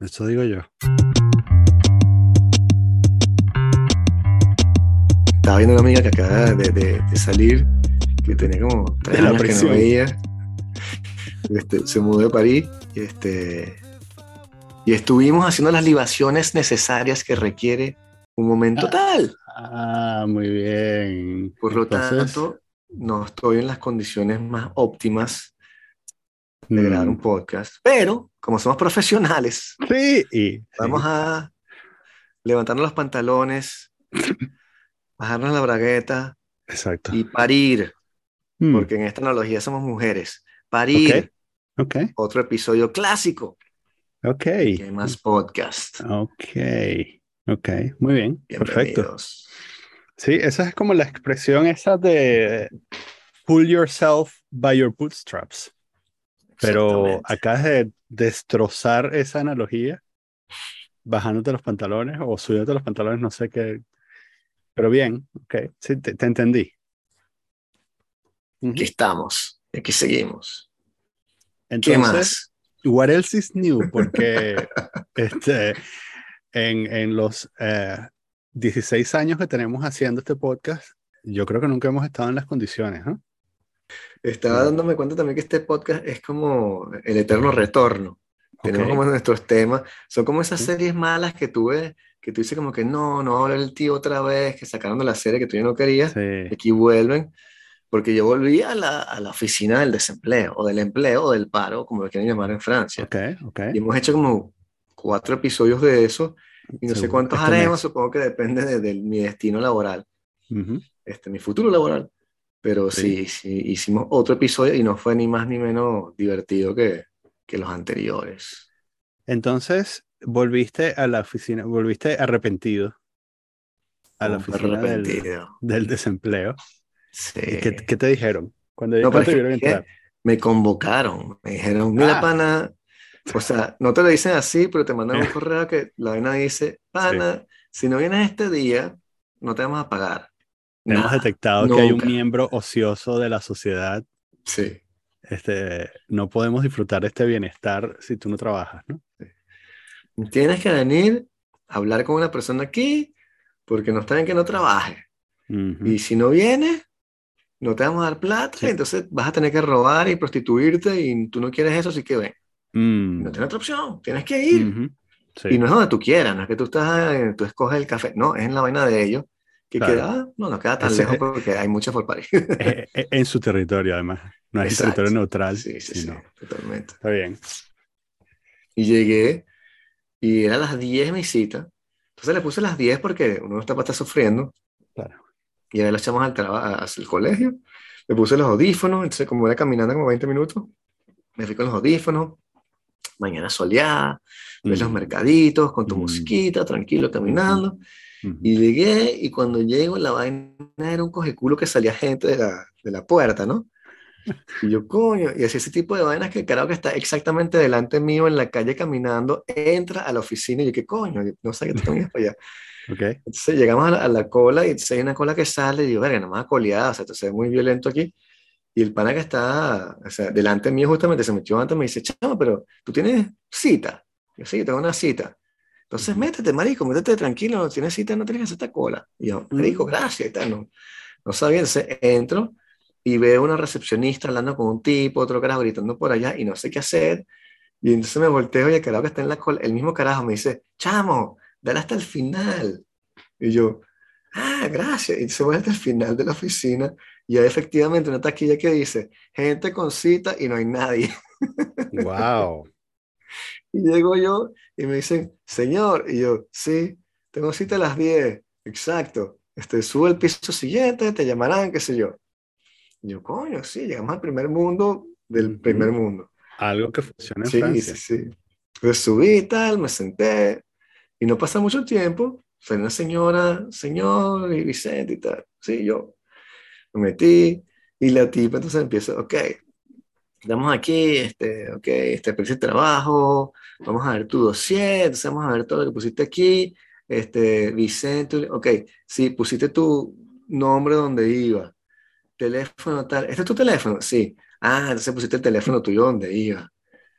Eso digo yo. Estaba viendo una amiga que acaba de, salir, que tenía como tres años que no veía. Este, se mudó de París y, este, y estuvimos haciendo las libaciones necesarias que requiere un momento ah, tal. Ah, muy bien. Por lo tanto, no estoy en las condiciones más óptimas de grabar un mm. podcast, pero como somos profesionales, sí, vamos a levantarnos los pantalones, bajarnos la bragueta Exacto. y parir, mm. porque en esta analogía somos mujeres. Parir. Okay. Otro episodio clásico. Ok. hay más podcast. Ok. Ok, muy bien. Perfecto. Sí, esa es como la expresión esa de pull yourself by your bootstraps. Pero acá de destrozar esa analogía, bajándote los pantalones o subiéndote los pantalones, no sé qué. Pero bien, ok, sí, te, entendí. Aquí estamos, aquí seguimos. Entonces, ¿Qué más? What else is new? Porque este, en, en los 16 eh, años que tenemos haciendo este podcast, yo creo que nunca hemos estado en las condiciones. ¿no? Estaba dándome cuenta también que este podcast es como el eterno retorno. Tenemos como nuestros temas. Son como esas series malas que tuve, que tú dices como que no, no habla el tío otra vez, que sacaron de la serie que tú ya no querías. Aquí vuelven. Porque yo volví a la, a la, oficina del desempleo, o del empleo, o del paro, como lo quieren llamar en Francia. Okay, okay. Y hemos hecho como cuatro episodios de eso. Y no sé cuántos haremos, supongo que depende de, mi destino laboral, este, mi futuro laboral. Pero sí. sí. hicimos otro episodio y no fue ni más ni menos divertido que, que los anteriores. Entonces, volviste a la oficina, volviste arrepentido a la oficina del, desempleo. Sí. ¿Qué, te dijeron? Cuando no, te vieron entrar? Me convocaron, me dijeron, mira, ah. pana, o sea, no te lo dicen así, pero te mandan un correo que la vaina dice, pana, si no vienes este día, no te vamos a pagar. Hemos detectado que hay un miembro ocioso de la sociedad. Sí. Este, no podemos disfrutar de este bienestar si tú no trabajas, ¿no? Tienes que venir a hablar con una persona aquí porque no está bien que no trabaje. Y si no viene, no te vamos a dar plata, entonces vas a tener que robar y prostituirte y tú no quieres eso, así que ven. Mm. No tienes otra opción, tienes que ir. Y no es donde tú quieras, no es que tú estás, tú escoges el café, no, es en la vaina de ellos que queda, no, no queda tan lejos porque hay muchas por París. en su territorio, además. No es territorio neutral. Sí, sí, sí, totalmente. Está bien. Y llegué y era las 10 mi cita. Entonces le puse las 10 porque uno está para estar sufriendo. Claro. Y ahí la echamos al trabajo, al colegio. Le puse los audífonos, entonces como era caminando como 20 minutos, me fui con los audífonos, mañana soleada, ves los mercaditos con tu mosquita, tranquilo, caminando. Y llegué y cuando llego la vaina era un cojeculo que salía gente de la, de la puerta, ¿no? Y yo, coño, y así ese tipo de vainas que creo que está exactamente delante mío en la calle caminando, entra a la oficina y yo, ¿qué coño? no sé qué te para allá. Okay. Entonces llegamos a la, cola y hay una cola que sale y digo, verga, nomás coleada, o sea, esto se ve muy violento aquí. Y el pana que está, o sea, delante mío justamente se metió antes me dice, chamo, pero tú tienes cita. Yo sí, tengo una cita. Entonces, métete, marico, métete tranquilo, no tienes cita, no tienes que hacer esta cola. Y yo, marico, gracias, y tal, no, no sabía. Entonces, entro y veo una recepcionista hablando con un tipo, otro carajo gritando por allá y no sé qué hacer. Y entonces me volteo y el carajo que está en la cola, el mismo carajo me dice, chamo, dale hasta el final. Y yo, ah, gracias. Y se vuelve hasta el final de la oficina y hay efectivamente una taquilla que dice, gente con cita y no hay nadie. Wow. y llego yo y me dicen, señor, y yo, sí, tengo cita a las 10, exacto. Este, sube al piso siguiente, te llamarán, qué sé yo. Y yo, coño, sí, llegamos al primer mundo del primer mundo. Algo que funciona en sí, Francia. Sí, sí, Entonces subí y tal, me senté, y no pasa mucho tiempo, fue una señora, señor y Vicente y tal. Sí, yo me metí y la tipa entonces empieza, ok, estamos aquí, este, ok, este, el trabajo, vamos a ver tu dossier, entonces vamos a ver todo lo que pusiste aquí, este, Vicente, ok, sí, pusiste tu nombre donde iba, teléfono tal, ¿este es tu teléfono? Sí, ah, entonces pusiste el teléfono tuyo donde iba,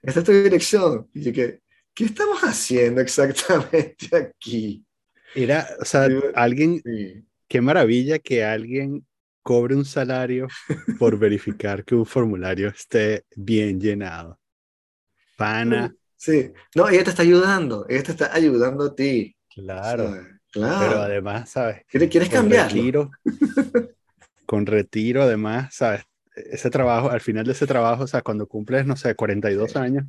esta es tu dirección. Y yo que, ¿qué estamos haciendo exactamente aquí? Era, o sea, alguien, qué maravilla que alguien cobre un salario por verificar que un formulario esté bien llenado. Pana. Sí, no, ella te está ayudando, ella te está ayudando a ti. Claro. claro. Pero además, ¿sabes? ¿Quieres, cambiar? Con retiro, además, ¿sabes? Ese trabajo, al final de ese trabajo, o sea, cuando cumples, no sé, 42 años,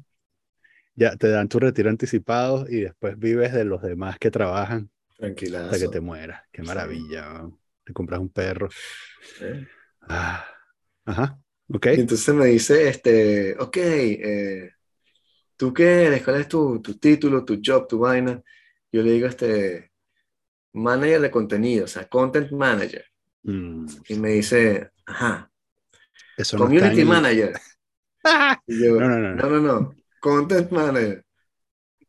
ya te dan tu retiro anticipado y después vives de los demás que trabajan. Tranquila. Hasta que te mueras. Qué maravilla. Te compras un perro. Ah, ajá. Ok. Y entonces me dice, este, ok, eh, ¿tú qué eres? ¿Cuál es tu, tu, título, tu job, tu vaina? Yo le digo, este, manager de contenido, o sea, content manager. Mm. Y me dice, ajá. Eso Community manager. y yo, no, no, no, no, no, no. Content manager.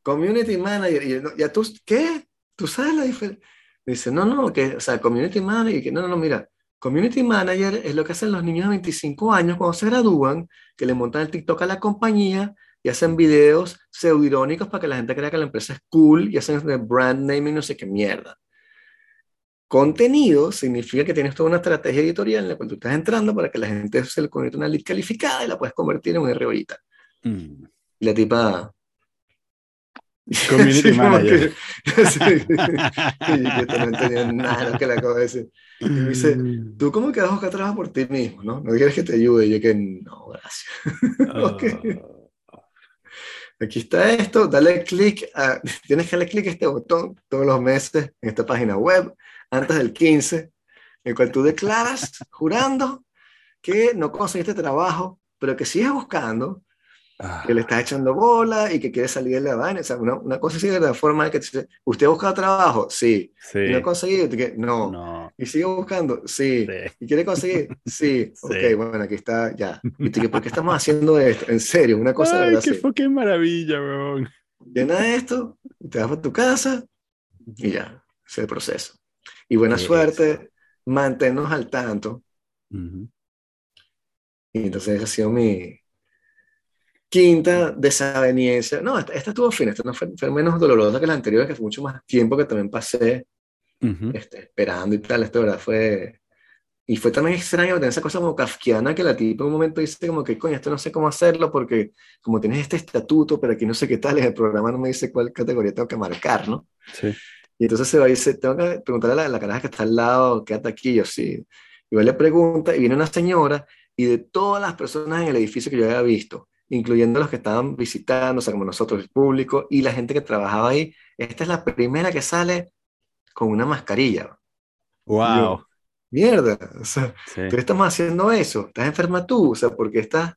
Community manager. Y yo, ¿ya tú qué? ¿Tú sabes la diferencia? Dice, no, no, que, o sea, community manager, que no, no, no, mira, community manager es lo que hacen los niños de 25 años cuando se gradúan, que le montan el TikTok a la compañía y hacen videos pseudo-irónicos para que la gente crea que la empresa es cool y hacen brand name y no sé qué mierda. Contenido significa que tienes toda una estrategia editorial en la cual tú estás entrando para que la gente se le convierta en una lead calificada y la puedes convertir en una ROIta. Mm. Y la tipa, Community manager. Que, sí, que no entendía nada lo que le acabo de decir. Y me dice, mm. ¿tú cómo que vas a buscar trabajo por ti mismo? ¿no? ¿No quieres que te ayude? Y yo que no, gracias. okay. Ah. Aquí está esto, dale clic, tienes que darle clic a este botón todos los meses en esta página web, antes del 15, en cual tú declaras, jurando, que no conseguiste trabajo, pero que sigues buscando que le estás echando bola y que quiere salir de la vaina. O sea, una, una, cosa así de la forma de que te, ¿usted ha buscado trabajo? Sí. sí. ¿Y no ha conseguido? No. no. ¿Y sigue buscando? Sí. ¿Y quiere conseguir? Sí. sí. Ok, bueno, aquí está, ya. ¿Y te, por qué estamos haciendo esto? En serio, una cosa Ay, de verdad. Qué maravilla, weón. Llena esto, te vas a tu casa y ya. Ese es el proceso. Y buena suerte, manténnos al tanto. Y entonces ha sido mi, quinta desaveniencia. No, esta, estuvo fina, esta no fue, menos dolorosa que la anterior, que fue mucho más tiempo que también pasé este, esperando y tal. Esto, verdad, fue. Y fue también extraño tener esa cosa como kafkiana que la tipa en un momento dice como que, coño, esto no sé cómo hacerlo porque como tienes este estatuto, pero aquí no sé qué tal, el programa no me dice cuál categoría tengo que marcar, ¿no? Sí. Y entonces se va y dice, tengo que preguntarle a la, la caraja que está al lado, quédate aquí, yo sí. Y va le pregunta y viene una señora y de todas las personas en el edificio que yo había visto, incluyendo los que estaban visitando, o sea, como nosotros, el público y la gente que trabajaba ahí. Esta es la primera que sale con una mascarilla. ¡Wow! Mierda, o sea, ¿qué estamos haciendo eso? ¿Estás enferma tú? O sea, ¿por qué estás?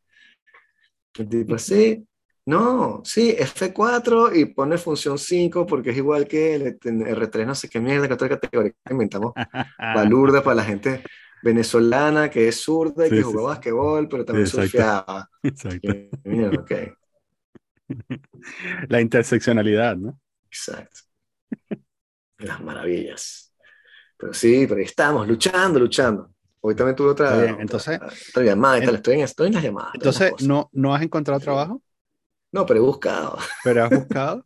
Tipo, sí, no, sí, F4 y pone función 5 porque es igual que el R3, no sé qué mierda, que otra categoría inventamos balurda para la gente venezolana que es zurda y que jugaba basquetbol, pero también surfeaba. Exacto. La interseccionalidad, ¿no? Exacto. Las maravillas. Pero sí, pero estamos luchando, luchando. Hoy también tuve otra, entonces, otra, llamada estoy, en, estoy en las llamadas. Entonces, ¿no, ¿no has encontrado trabajo? No, pero he buscado. ¿Pero has buscado?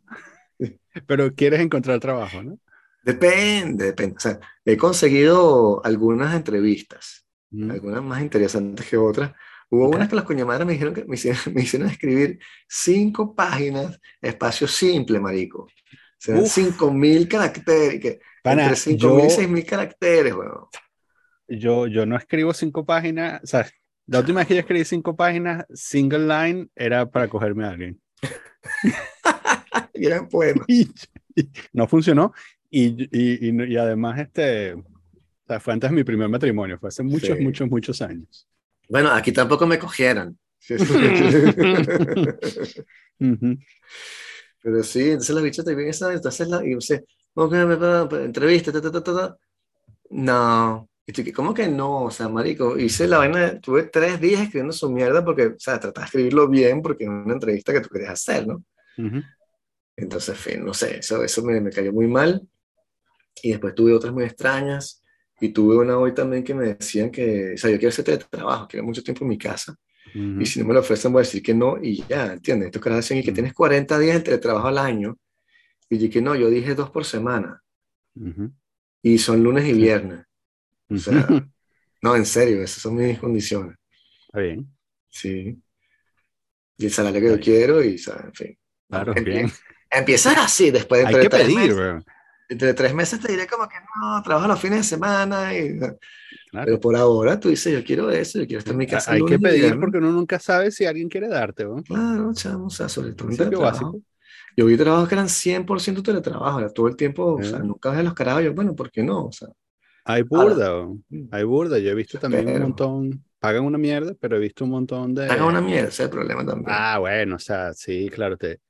pero quieres encontrar trabajo, ¿no? Depende, depende. O sea, he conseguido algunas entrevistas, algunas más interesantes que otras. Hubo unas que las coñamadas me dijeron que me hicieron, escribir cinco páginas, espacio simple, marico. O sea, cinco mil caracteres, que, entre cinco mil y seis mil caracteres, bueno. Yo, yo no escribo cinco páginas, o sea, la última vez que yo escribí cinco páginas, single line, era para cogerme a alguien. y eran poemas. no funcionó. Y, y, y, además, este, o sea, fue antes de mi primer matrimonio, fue hace muchos, muchos, muchos años. Bueno, aquí tampoco me cogieron. Pero sí, entonces la bicha te viene esa, entonces la, y dice, entrevista, ta, ta, ta, ta, No, y ¿cómo que no? O sea, marico, hice la vaina, tuve tres días escribiendo su mierda porque, o sea, trataba de escribirlo bien porque era una entrevista que tú querías hacer, ¿no? Entonces, fin, no sé, eso, eso me, me cayó muy mal. Y después tuve otras muy extrañas. Y tuve una hoy también que me decían que, o sea, yo quiero hacer teletrabajo, quiero mucho tiempo en mi casa. Y si no me lo ofrecen, voy a decir que no y ya, ¿entiendes? Estos caras dicen y que tienes 40 días de teletrabajo al año. Y yo que no, yo dije dos por semana. Y son lunes y viernes. O sea, no, en serio, esas son mis condiciones. Está bien. Sí. Y el salario que yo quiero y, en fin. Claro, bien. Empiezas así, después de Hay que pedir, entre tres meses te diré como que no, trabajo los fines de semana. Y, Pero por ahora tú dices, yo quiero eso, yo quiero estar en mi casa. Hay que pedir porque uno nunca sabe si alguien quiere darte. ¿no? Claro, chamo, o sea, sobre todo básico. Yo vi trabajos que eran 100% teletrabajo, era todo el tiempo, o sea, nunca ves los carajos, yo, bueno, ¿por qué no? O sea, hay burda, hay burda, yo he visto también un montón, pagan una mierda, pero he visto un montón de... Pagan una mierda, ese es el problema también. Ah, bueno, o sea, sí, claro, te,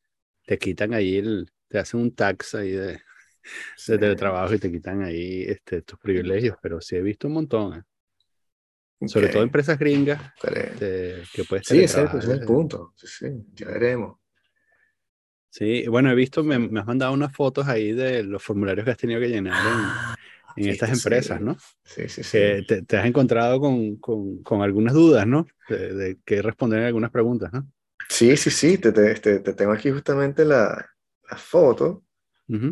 te quitan ahí, el, te hacen un tax ahí de, de teletrabajo y te quitan ahí este, tus privilegios, pero sí he visto un montón. ¿eh? Sobre todo empresas gringas este, que puedes Sí, ese es el punto. Sí, sí, ya veremos. Sí, bueno, he visto, me, me, has mandado unas fotos ahí de los formularios que has tenido que llenar en, ah, en estas empresas, ¿no? Sí, sí, sí. te, te, has encontrado con, con, con algunas dudas, ¿no? De, de, que responder algunas preguntas, ¿no? Sí, sí, sí, te, te, te tengo aquí justamente la, la foto. Uh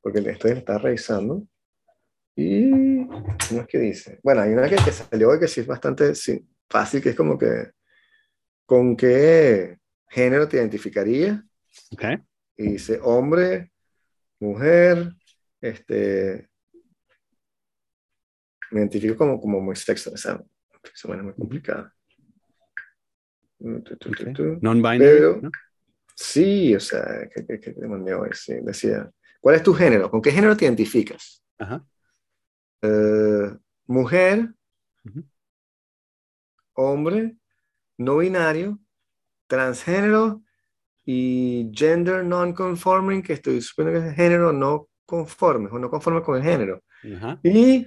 porque estoy está revisando. Y ¿cómo es que dice? Bueno, hay una que, que salió hoy que sí es bastante fácil, que es como que ¿con qué género te identificaría? Okay. Y dice hombre, mujer, este, me identifico como, como muy sexo, esa se muy complicada. Non-binary. Sí, o sea, que, que, que te mandé hoy, sí, decía, ¿Cuál es tu género? ¿Con qué género te identificas? Eh, mujer, hombre, no binario, transgénero y gender non-conforming, que estoy suponiendo que es género no conforme o no conforme con el género. Y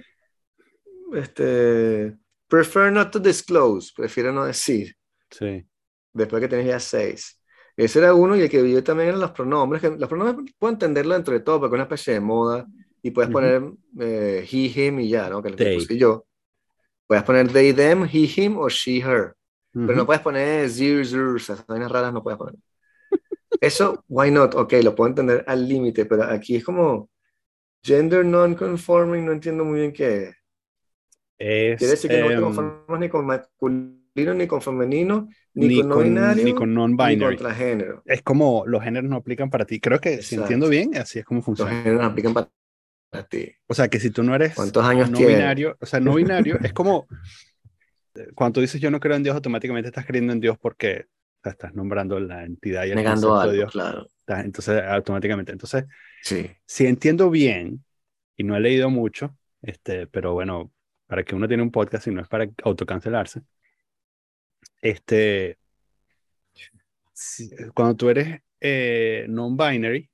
este, prefer not to disclose, prefiero no decir. Sí. Después que tenés ya seis. Ese era uno y el que vivió también eran los pronombres. Que los pronombres puedo entenderlo dentro de todo porque es una especie de moda y puedes poner eh, he, him y ya, ¿no? Que lo que puse yo. Puedes poner they, them, he, him o she, her. Pero no puedes poner zir, zir, esas vainas raras no puedes poner. Eso, why not? Ok, lo puedo entender al límite, pero aquí es como gender non-conforming, no entiendo muy bien qué es. Quiere decir que no te em, conformas ni con masculino ni con femenino, ni, con no binario, ni con non-binary. Ni con transgénero. Es como los géneros no aplican para ti. Creo que si entiendo bien, así es como funciona. Los géneros no aplican para ti. O sea, que si tú no eres ¿Cuántos años no binario, o sea, no binario es como cuando tú dices yo no creo en Dios, automáticamente estás creyendo en Dios porque estás nombrando la entidad y el Negando algo, de Dios. claro. Entonces, automáticamente. Entonces, sí. si entiendo bien, y no he leído mucho, este, pero bueno, para que uno tiene un podcast y no es para autocancelarse, este, cuando tú eres eh, non-binary,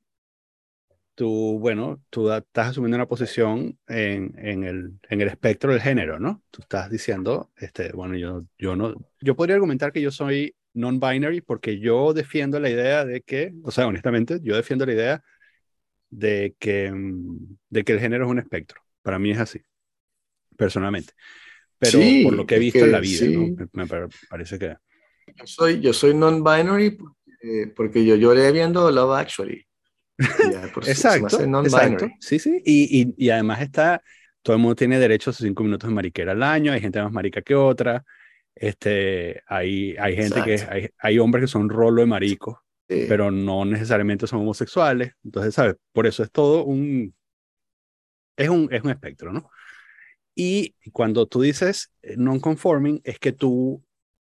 tú, bueno, tú estás asumiendo una posición en, en, el, en el espectro del género, ¿no? Tú estás diciendo, este, bueno, yo, yo no, yo podría argumentar que yo soy non-binary porque yo defiendo la idea de que, o sea, honestamente, yo defiendo la idea de que, mm, de que el género es un espectro. Para mí es así, personalmente pero por lo que he visto en la vida, ¿no? me, parece que... Yo soy, yo soy non-binary porque, yo lloré viendo Love Actually. exacto, exacto, sí, sí, y, y, y, además está, todo el mundo tiene derecho a sus cinco minutos de mariquera al año, hay gente más marica que otra, este, hay, hay gente que, hay, hay, hombres que son rolo de maricos, pero no necesariamente son homosexuales, entonces, ¿sabes? Por eso es todo un, es un, es un espectro, ¿no? Y cuando tú dices eh, non-conforming, es que tú,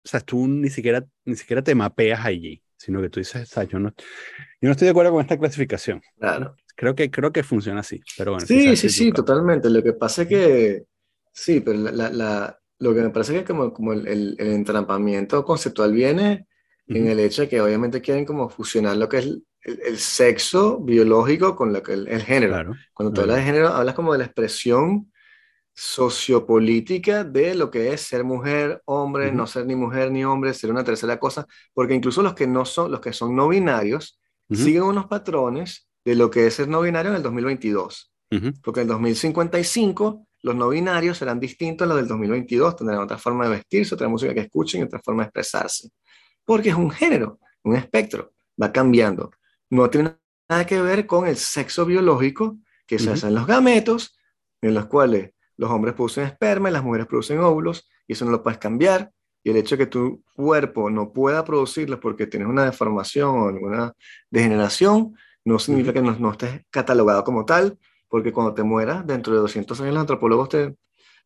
o sea, tú ni siquiera, ni siquiera te mapeas allí, sino que tú dices, o sea, yo no, yo no estoy de acuerdo con esta clasificación. Claro. Creo que, creo que funciona así, pero bueno. Sí, sí, sí, totalmente. Lo que pasa es que, sí, pero la, la, lo que me parece que como, como el, el, entrampamiento conceptual viene en el hecho de que obviamente quieren como fusionar lo que es el, el sexo biológico con lo que el, género. Claro, Cuando tú hablas de género, hablas como de la expresión sociopolítica de lo que es ser mujer, hombre, no ser ni mujer ni hombre, ser una tercera cosa, porque incluso los que no son, los que son no binarios, siguen unos patrones de lo que es ser no binario en el 2022. Porque en el 2055 los no binarios serán distintos a los del 2022, tendrán otra forma de vestirse, otra música que escuchen y otra forma de expresarse. Porque es un género, un espectro, va cambiando. No tiene nada que ver con el sexo biológico que se hacen los gametos, en los cuales los hombres producen esperma y las mujeres producen óvulos, y eso no lo puedes cambiar. Y el hecho de que tu cuerpo no pueda producirlos porque tienes una deformación o alguna degeneración, no significa que no, no, estés catalogado como tal, porque cuando te mueras, dentro de 200 años los antropólogos te,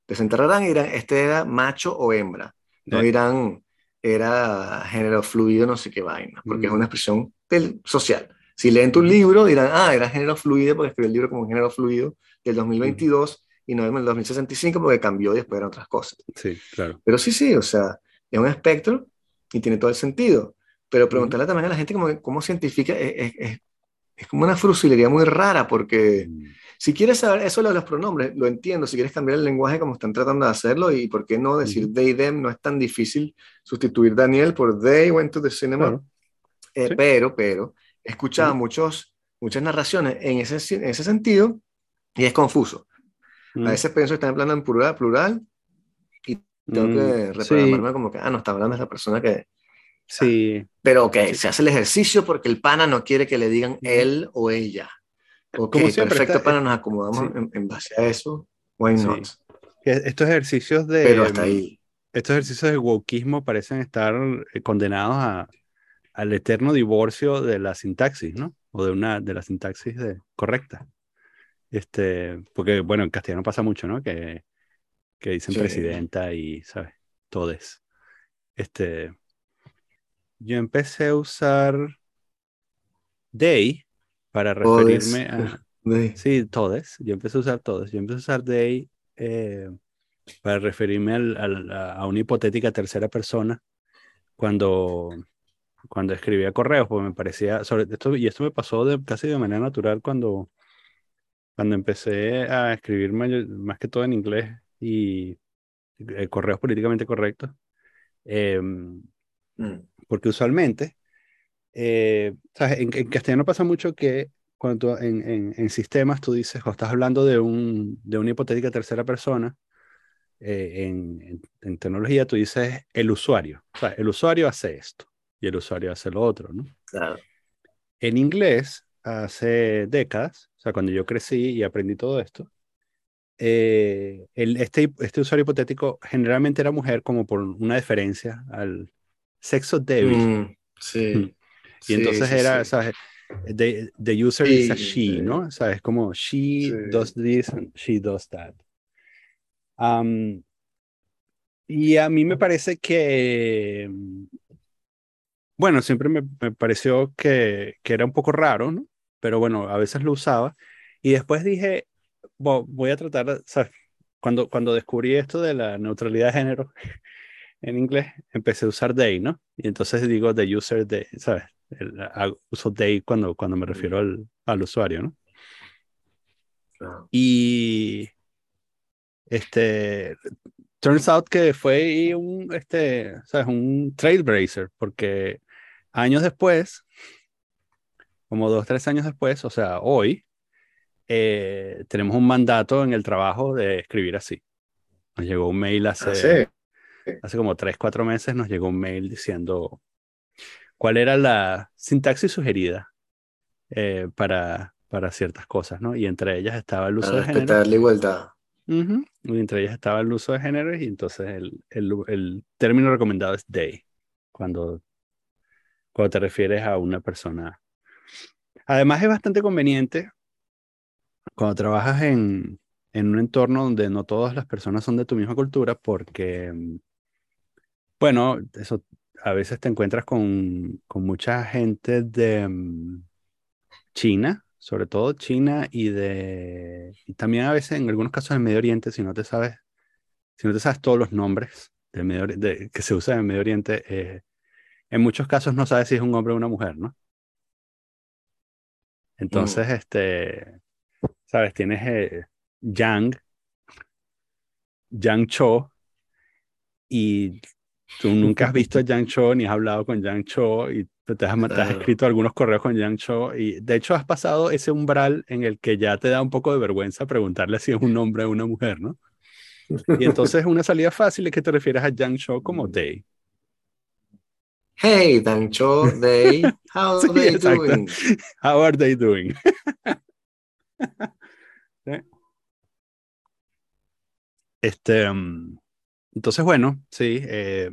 desenterrarán y dirán, este era macho o hembra. No dirán, era género fluido, no sé qué vaina, porque es una expresión del, social. Si leen tu libro, dirán, ah, era género fluido, porque escribió el libro como género fluido del 2022 y no del 2065 porque cambió y después eran otras cosas. Sí, claro. Pero sí, sí, o sea, es un espectro y tiene todo el sentido. Pero preguntarle también a la gente cómo, cómo científica es, es, es, como una frusilería muy rara porque... Mm. Si quieres saber eso de los pronombres, lo entiendo. Si quieres cambiar el lenguaje como están tratando de hacerlo, y por qué no decir they, them, no es tan difícil sustituir Daniel por they went to the cinema. Eh, pero, pero, he escuchado muchos, muchas narraciones en ese, en ese sentido y es confuso. A veces pienso que están hablando en plural, plural y tengo que mm, reprogramarme como que, ah, no está hablando esa persona que. Sí. pero que se hace el ejercicio porque el pana no quiere que le digan él o ella. Ok, perfecto, para nos acomodamos en, base a eso. Why not? Estos ejercicios de. Pero hasta ahí. Estos ejercicios de wokismo parecen estar eh, condenados a, al eterno divorcio de la sintaxis, ¿no? O de una de la sintaxis de, correcta. Este, porque, bueno, en castellano pasa mucho, ¿no? Que, que dicen presidenta y, ¿sabes? Todes. Este, yo empecé a usar they para referirme a... Sí, todes. Yo empecé a usar todes. Yo empecé a usar they eh, para referirme al, a una hipotética tercera persona cuando, cuando escribía correos, porque me parecía, sobre esto, y esto me pasó de, casi de manera natural cuando, cuando empecé a escribir más que todo en inglés y eh, correos políticamente correctos, em, mm. porque usualmente eh, En, castellano pasa mucho que cuando en, en, sistemas tú dices, o estás hablando de, un, de una hipotética tercera persona, eh, en, en, tecnología tú dices el usuario. O sea, el usuario hace esto y el usuario hace lo otro, ¿no? Claro. En inglés, hace décadas, o sea, cuando yo crecí y aprendí todo esto, eh, el, este, este usuario hipotético generalmente era mujer como por una deferencia al sexo débil. Mm, sí. Y entonces era, ¿sabes? The, the user is a she, ¿no? ¿Sabes? Como she does this and she does that. Um, y a mí me parece que, bueno, siempre me, me pareció que, que, era un poco raro, ¿no? Pero bueno, a veces lo usaba. Y después dije, voy a tratar, ¿sabes? Cuando, cuando descubrí esto de la neutralidad de género en inglés, empecé a usar they, ¿no? Y entonces digo the user, de, ¿sabes? el, uso they cuando, cuando me refiero al, al usuario, ¿no? Y este, turns out que fue un, este, ¿sabes? un trailblazer, porque años después, como dos, tres años después, o sea, hoy, eh, tenemos un mandato en el trabajo de escribir así. Nos llegó un mail hace, ah, hace como tres, cuatro meses, nos llegó un mail diciendo, cuál era la sintaxis sugerida eh, para, para ciertas cosas, ¿no? Y entre ellas estaba el uso de género. la igualdad. Y entre ellas estaba el uso de género y entonces el, el, el, término recomendado es they, cuando, cuando te refieres a una persona. Además es bastante conveniente cuando trabajas en, en un entorno donde no todas las personas son de tu misma cultura porque, bueno, eso a veces te encuentras con, con mucha gente de mm, China, sobre todo China y de y también a veces en algunos casos del Medio Oriente, si no te sabes, si no te sabes todos los nombres del Medio, que se usan en el Medio Oriente, eh, en muchos casos no sabes si es un hombre o una mujer, ¿no? Entonces, mm. este, sabes, tienes eh, Yang, Yang Cho, y Tú nunca has visto a Yang Cho ni has hablado con Yang Cho y te has, escrito algunos correos con Yang Cho y de hecho has pasado ese umbral en el que ya te da un poco de vergüenza preguntarle si es un hombre o una mujer, ¿no? Y entonces una salida fácil es que te refieres a Yang Cho como they. Hey, Yang Cho, they, how are they doing? How are they doing? Este, mm, entonces, bueno, sí, eh,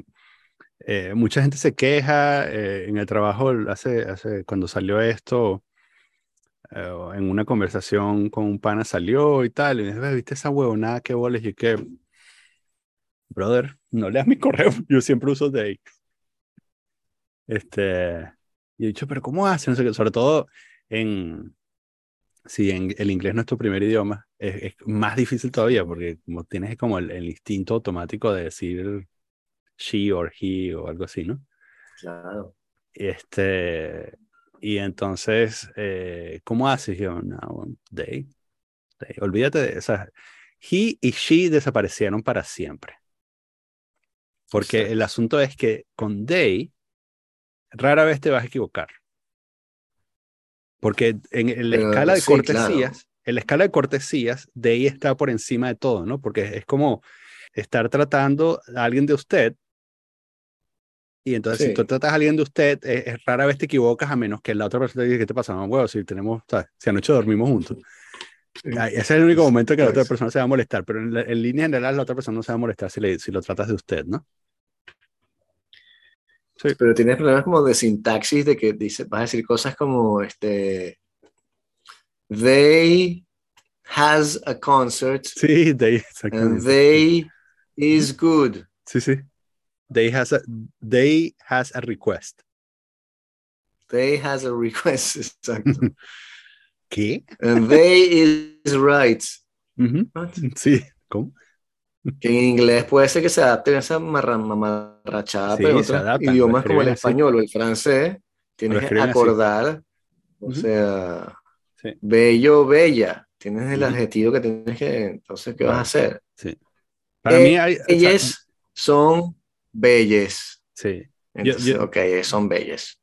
eh, mucha gente se queja eh, en el trabajo, hace, hace, cuando salió esto, en una conversación con un pana salió y tal, y me dice, ¿viste esa huevonada que boles? Y que, brother, no leas mi correo, yo siempre uso Day. Este, y he dicho, pero ¿cómo hacen? sobre todo en, si en, el inglés no es tu primer idioma, es, más difícil todavía porque como tienes como el, instinto automático de decir she or he o algo así, ¿no? Claro. Este, y entonces, eh, ¿cómo haces? Yo, no, they, they. Olvídate de, sea, he y she desaparecieron para siempre. Porque el asunto es que con they, rara vez te vas a equivocar. Porque en, la escala de cortesías, en la escala de cortesías, de ahí está por encima de todo, ¿no? Porque es como estar tratando a alguien de usted. Y entonces, si tú tratas a alguien de usted, es, rara vez te equivocas a menos que la otra persona te diga, ¿qué te pasa? No, bueno, si tenemos, ¿sabes? si anoche dormimos juntos. Ese es el único momento que la otra persona se va a molestar, pero en, en, línea general la otra persona no se va a molestar si, le, si lo tratas de usted, ¿no? Pero tienes problemas como de sintaxis, de que dice, vas a decir cosas como, este, they has a concert. Sí, they, And they is good. Sí, sí. They has a, they has a request. They has a request, exacto. ¿Qué? And they is right. Sí, ¿cómo? Que en inglés puede ser que se adapten a esa mamarrachada, pero en otros idiomas como el español o el francés, tienes que acordar, o sea, bello, bella, tienes el adjetivo que tienes que, entonces, ¿qué vas a hacer? Sí. Para mí hay... Ellas son belles. Sí. ok, son bellas.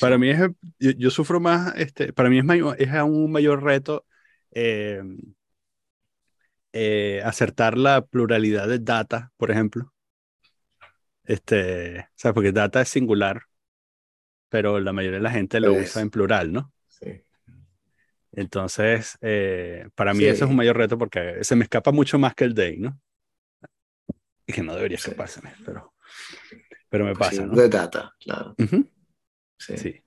Para mí es, yo, sufro más, este, para mí es, mayor, es un mayor reto eh, eh, acertar la pluralidad de data, por ejemplo. Este, o sea, porque data es singular, pero la mayoría de la gente lo usa en plural, ¿no? Sí. Entonces, eh, para mí eso es un mayor reto porque se me escapa mucho más que el day, ¿no? Y que no debería escapárseme, pero, pero me pasa, ¿no? De data, claro. Sí.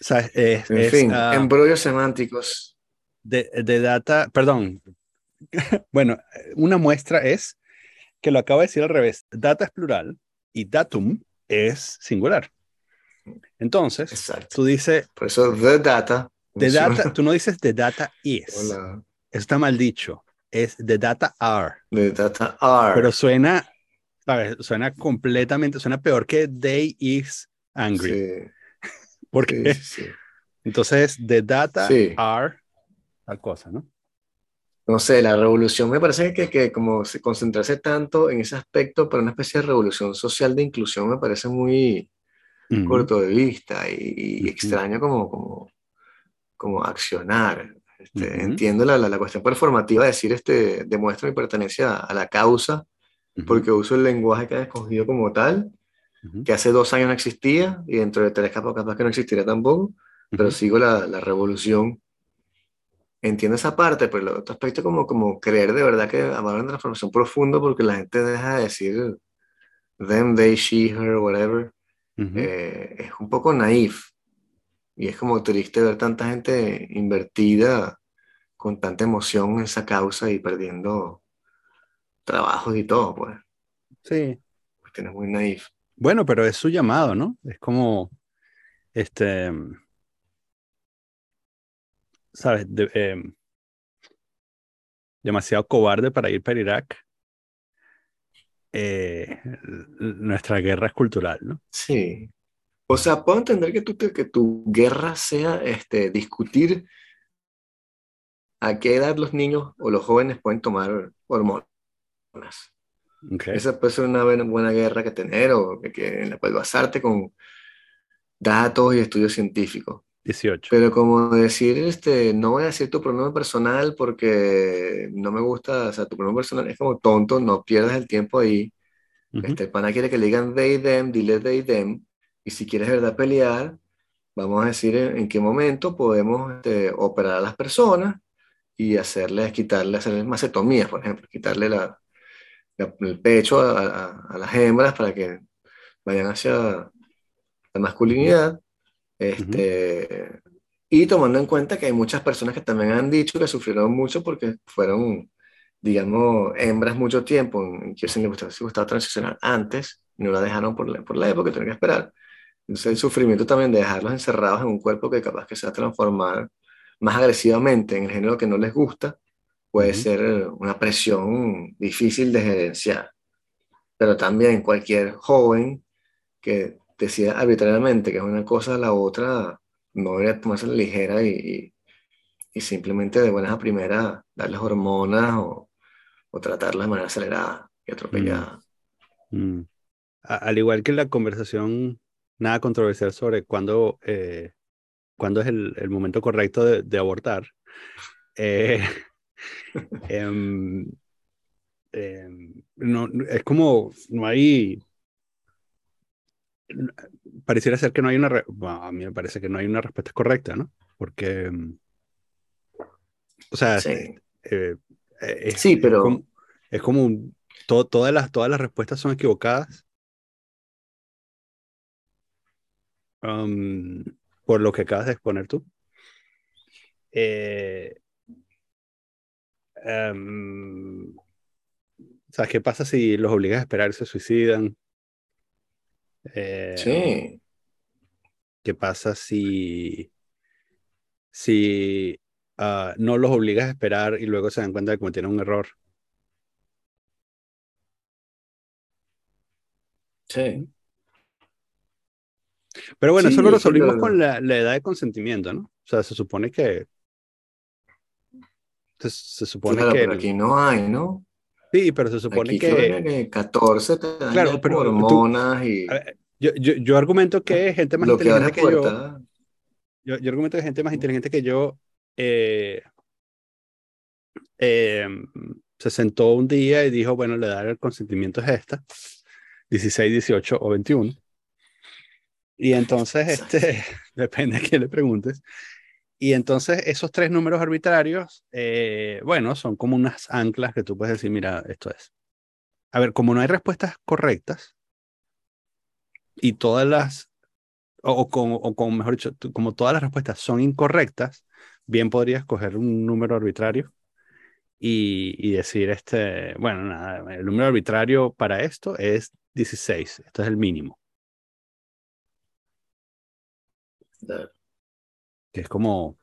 O sea, es, en fin, uh, embrollos semánticos de, data, perdón, bueno, una muestra es que lo acabo de decir al revés. Data es plural y datum es singular. Entonces, tú dices... Por eso the data. The data, tú no dices the data is. Eso está mal dicho. Es the data are. The data are. Pero suena, suena completamente, suena peor que they is angry. Sí. Porque entonces the data are tal cosa, ¿no? No sé, la revolución me parece que, que como se concentrarse tanto en ese aspecto para una especie de revolución social de inclusión me parece muy corto de vista y, extraño como, como, como accionar. Este, entiendo la, la, cuestión performativa de decir, este, demuestra mi pertenencia a la causa porque uso el lenguaje que he escogido como tal, que hace dos años no existía y dentro de tres capaz, capaz que no existiría tampoco, pero sigo la, la revolución entiendo esa parte, pero el otro aspecto como, como creer de verdad que habrá una transformación profunda porque la gente deja de decir them, they, she, her, whatever, eh, es un poco naif. Y es como triste ver tanta gente invertida con tanta emoción en esa causa y perdiendo trabajos y todo, pues. Sí. Tienes muy naif. Bueno, pero es su llamado, ¿no? Es como, este, ¿sabes? Em, demasiado cobarde para ir para Irak. Eh, nuestra guerra es cultural, ¿no? Sí. O sea, puedo entender que tu, que tu guerra sea este, discutir a qué edad los niños o los jóvenes pueden tomar hormonas. Esa puede ser una buena, guerra que tener o que, en la cual basarte con datos y estudios científicos. 18. Pero como decir, este, no voy a decir tu pronombre personal porque no me gusta, o sea, tu pronombre personal es como tonto, no pierdas el tiempo ahí. Este, pana quiere que le digan they, them, dile they, them. Y si quieres, verdad, pelear, vamos a decir en, qué momento podemos este, operar a las personas y hacerles, quitarles, hacerles macetomías, por ejemplo, quitarle la, el pecho a, a, las hembras para que vayan hacia la masculinidad. Este, Y tomando en cuenta que hay muchas personas que también han dicho que sufrieron mucho porque fueron, digamos, hembras mucho tiempo, en que se les gustaba, transicionar antes, y no la dejaron por la, por la época, tenían que esperar. Entonces el sufrimiento también de dejarlos encerrados en un cuerpo que capaz que se va a transformar más agresivamente en el género que no les gusta, puede ser una presión difícil de gerenciar. Pero también cualquier joven que decida arbitrariamente que es una cosa a la otra, no debería tomarse la ligera y, y, simplemente de buenas a primeras darles hormonas o, o tratarlas de manera acelerada y atropellada. Mm. Mm. al igual que la conversación nada controversial sobre cuándo, eh, cuándo es el, el, momento correcto de, de abortar, eh, em, no, es como, no hay pareciera ser que no hay una, a mí me parece que no hay una respuesta correcta, ¿no? Porque, mm, o sea, sí, eh, eh, sí pero es como, todas, las, todas las respuestas son equivocadas. Um, por lo que acabas de exponer tú. Eh, um, ¿Sabes qué pasa si los obligas a esperar y se suicidan? Eh, sí. ¿Qué pasa si, si ah, no los obligas a esperar y luego se dan cuenta de que cometieron un error? Sí. Pero bueno, eso lo resolvimos con la, edad de consentimiento, ¿no? O sea, se supone que. Se, supone que. Pero aquí no hay, ¿no? Sí, pero se supone que... que 14 claro, pero hormonas y... yo, yo, yo, argumento que gente más inteligente que yo, yo, yo... argumento que gente más inteligente que yo eh, em, se sentó un día y dijo, bueno, le daré el consentimiento es esta, 16, 18 o 21. Y entonces, este, depende a quién le preguntes, y entonces esos tres números arbitrarios, eh, bueno, son como unas anclas que tú puedes decir, mira, esto es. A ver, como no hay respuestas correctas y todas las, o, como, mejor dicho, como todas las respuestas son incorrectas, bien podrías coger un número arbitrario y, y decir, este, bueno, nada, el número arbitrario para esto es 16, esto es el mínimo. Que es como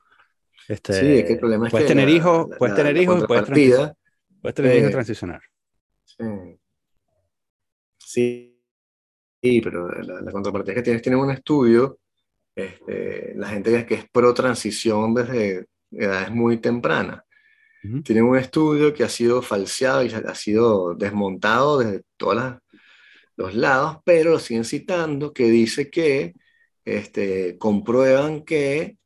este, sí, es que el problema es puedes tener hijos, puedes tener hijos, puedes, puedes tener hijos y transicionar. Sí, sí, pero la, contrapartida es que tienes, tienen un estudio, este, la gente que es pro transición desde edades muy tempranas. Tienen un estudio que ha sido falseado y ha sido desmontado desde todos los lados, pero lo siguen citando, que dice que este, comprueban que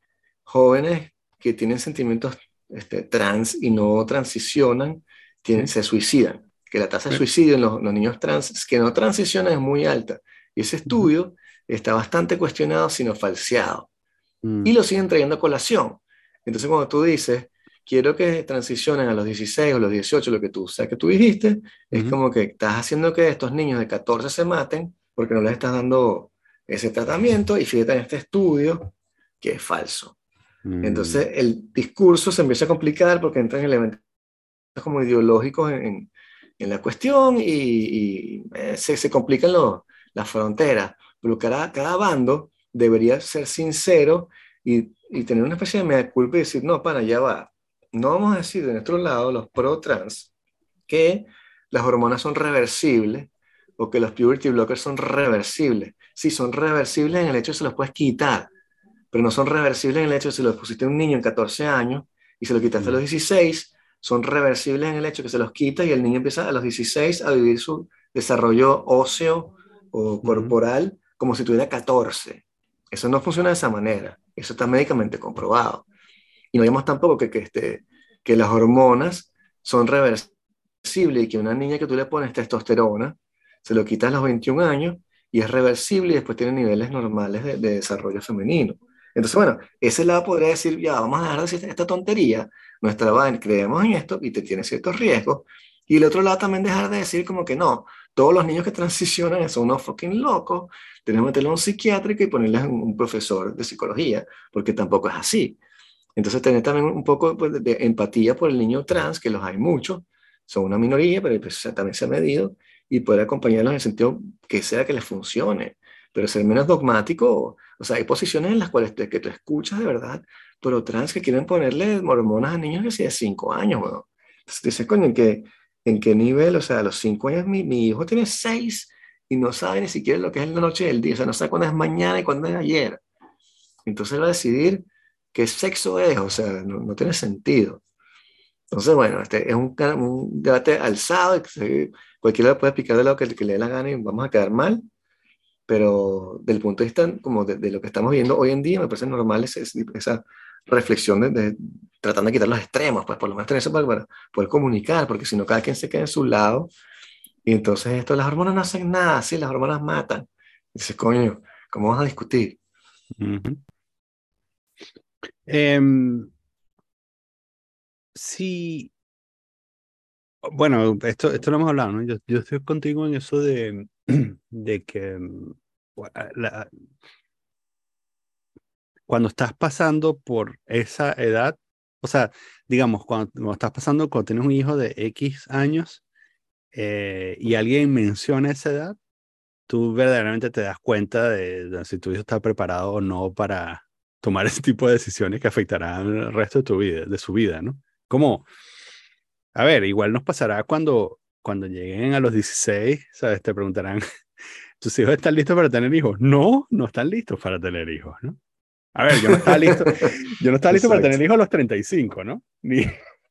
jóvenes que tienen sentimientos este, trans y no transicionan, tienen, se suicidan. Que la tasa de suicidio en los, niños trans que no transicionan es muy alta. Y ese estudio está bastante cuestionado, sino falseado. Mm. Y lo siguen trayendo a colación. Entonces, cuando tú dices, quiero que transicionen a los 16 o los 18, lo que tú, o que tú dijiste, es como que estás haciendo que estos niños de 14 se maten porque no les estás dando ese tratamiento y fíjate en este estudio que es falso. Mm. Entonces el discurso se empieza a complicar porque entran elementos como ideológicos en, en la cuestión y, eh, se, se, complican las fronteras. Pero cada, cada bando debería ser sincero y, y, tener una especie de mea culpa y decir, no, para, allá va. No vamos a decir de nuestro lado, los pro-trans, que las hormonas son reversibles o que los puberty blockers son reversibles. Sí, son reversibles en el hecho de que se los puedes quitar, pero no son reversibles en el hecho de que si los pusiste a un niño en 14 años y se lo quitaste a los 16, son reversibles en el hecho de que se los quita y el niño empieza a los 16 a vivir su desarrollo óseo o corporal como si tuviera 14. Eso no funciona de esa manera. Eso está médicamente comprobado. Y no vemos tampoco que, que, este, que las hormonas son reversibles y que una niña que tú le pones testosterona, se lo quitas a los 21 años y es reversible y después tiene niveles normales de, desarrollo femenino. Entonces, bueno, ese lado podría decir, ya, vamos a dejar de decir esta tontería, nuestra vaina, creemos en esto y te tiene ciertos riesgos. Y el otro lado también dejar de decir como que no, todos los niños que transicionan son unos fucking locos, tenemos que meterlos a un psiquiátrico y ponerles un profesor de psicología, porque tampoco es así. Entonces, tener también un poco pues, de empatía por el niño trans, que los hay muchos, son una minoría, pero pues, también se ha medido, y poder acompañarlos en el sentido que sea que les funcione, pero ser menos dogmático. O sea, hay posiciones en las cuales te, que tú escuchas de verdad, pero trans que quieren ponerle hormonas a niños que si de 5 años, bueno. Entonces dices, coño, ¿en qué, ¿en qué nivel? O sea, a los 5 años mi, mi, hijo tiene 6 y no sabe ni siquiera lo que es la noche del día, o sea, no sabe cuándo es mañana y cuándo es ayer. Entonces él va a decidir qué sexo es, o sea, no, no tiene sentido. Entonces, bueno, este es un, un debate alzado, que cualquiera puede explicar de lo que, que, le dé la gana y vamos a quedar mal, pero del punto de vista como de, lo que estamos viendo hoy en día, me parece normal esa, esa reflexión de, de, tratando de quitar los extremos, pues por lo menos tener eso para, poder comunicar, porque si no cada quien se queda en su lado, y entonces esto, las hormonas no hacen nada, sí, las hormonas matan. Y dices, coño, ¿cómo vas a discutir? Sí. Bueno, esto, esto lo hemos hablado, ¿no? Yo, yo estoy contigo en eso de, de que mm, cuando estás pasando por esa edad, o sea, digamos, cuando, estás pasando, cuando tienes un hijo de X años eh, y alguien menciona esa edad, tú verdaderamente te das cuenta de, si tu hijo está preparado o no para tomar ese tipo de decisiones que afectarán el resto de tu vida, de su vida, ¿no? Como, a ver, igual nos pasará cuando, cuando lleguen a los 16, ¿sabes? Te preguntarán, ¿tus hijos están listos para tener hijos? No, no están listos para tener hijos, ¿no? A ver, yo no estaba listo, yo no estaba listo para tener hijos a los 35, ¿no? Ni,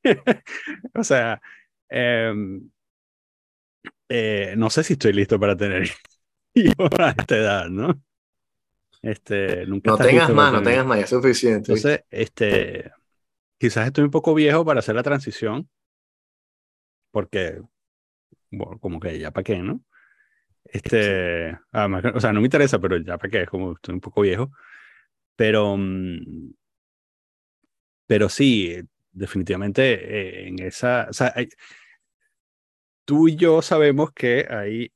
o sea, em, eh, no sé si estoy listo para tener hijos a esta edad, ¿no? Este, nunca no tengas más, no tengas más, es suficiente. Entonces, este, quizás estoy un poco viejo para hacer la transición, porque, bueno, como que ya para qué, ¿no? Este, o sea, no me interesa, pero ya para qué, es como estoy un poco viejo. Pero, mm, pero sí, definitivamente eh, en esa, o sea, tú y yo sabemos que hay,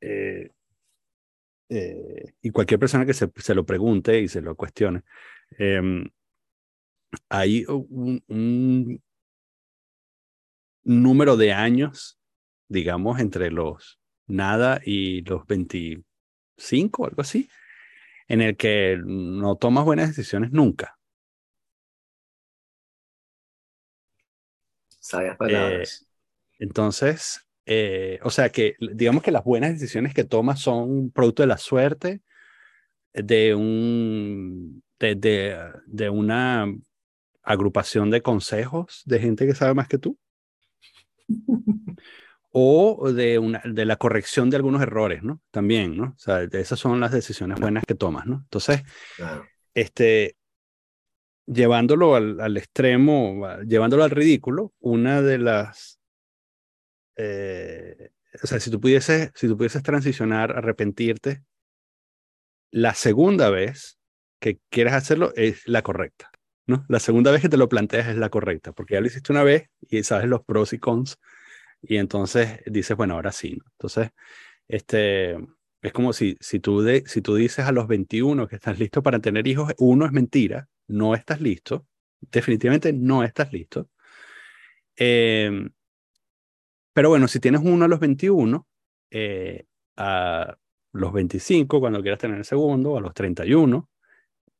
eh, eh, y cualquier persona que se, se, lo pregunte y se lo cuestione, em, hay un, número de años, digamos, entre los nada y los 25, algo así, en el que no tomas buenas decisiones nunca. Sabias palabras. Eh, entonces, eh, o sea que digamos que las buenas decisiones que tomas son producto de la suerte, de un, de, de una agrupación de consejos de gente que sabe más que tú. o de, una, de la corrección de algunos errores, ¿no? También, ¿no? O sea, esas son las decisiones buenas que tomas, ¿no? Entonces, este, llevándolo al, al, extremo, llevándolo al ridículo, una de las, eh, o sea, si tú pudieses, si tú pudieses transicionar, arrepentirte, la segunda vez que quieres hacerlo es la correcta. ¿no? La segunda vez que te lo planteas es la correcta, porque ya lo hiciste una vez y sabes los pros y cons, y entonces dices, bueno, ahora sí. Entonces, este, es como si, si, tú de, si tú dices a los 21 que estás listo para tener hijos, uno es mentira, no estás listo, definitivamente no estás listo. Em, pero bueno, si tienes uno a los 21, eh, a los 25, cuando quieras tener el segundo, a los 31,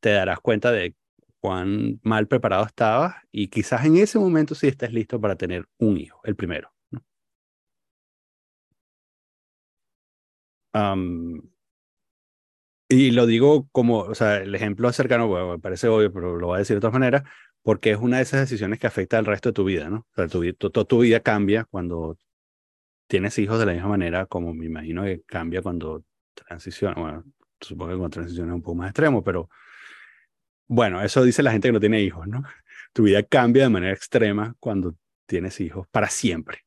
te darás cuenta de cuán mal preparado estabas y quizás en ese momento sí estés listo para tener un hijo, el primero. Y lo digo como, o sea, el ejemplo cercano, bueno, me parece obvio, pero lo voy a decir de todas maneras, porque es una de esas decisiones que afecta al resto de tu vida, ¿no? O sea, tu, vida cambia cuando tienes hijos de la misma manera como me imagino que cambia cuando transiciona, bueno, supongo que con transición es un poco más extremo, pero bueno, eso dice la gente que no tiene hijos, ¿no? Tu vida cambia de manera extrema cuando tienes hijos para siempre.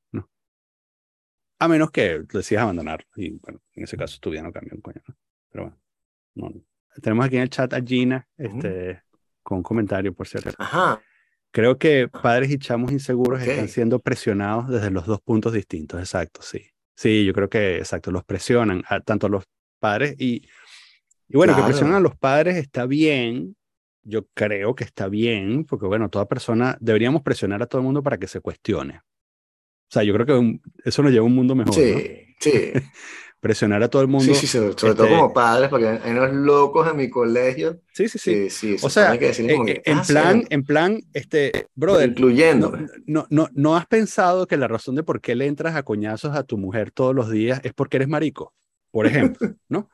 A menos que decidas abandonar. Y bueno, en ese caso tu vida no cambia un coño, ¿no? Pero bueno, tenemos aquí en el chat a Gina, este, con un comentario, por cierto. Ajá. Creo que padres y chamos inseguros están siendo presionados desde los dos puntos distintos, exacto, sí. Sí, yo creo que, exacto, los presionan, a, tanto los padres y, y bueno, que presionan a los padres está bien, yo creo que está bien, porque bueno, toda persona, deberíamos presionar a todo el mundo para que se cuestione. O sea, yo creo que eso nos lleva a un mundo mejor. Sí, sí. presionar a todo el mundo. Sí, sí, sobre, todo este como padres, porque hay unos locos en mi colegio. Sí, sí, sí. sí, o sea, eh, eh, en, ah, plan, en plan, este, brother. Incluyendo. No, no, no, has pensado que la razón de por qué le entras a coñazos a tu mujer todos los días es porque eres marico, por ejemplo, ¿no?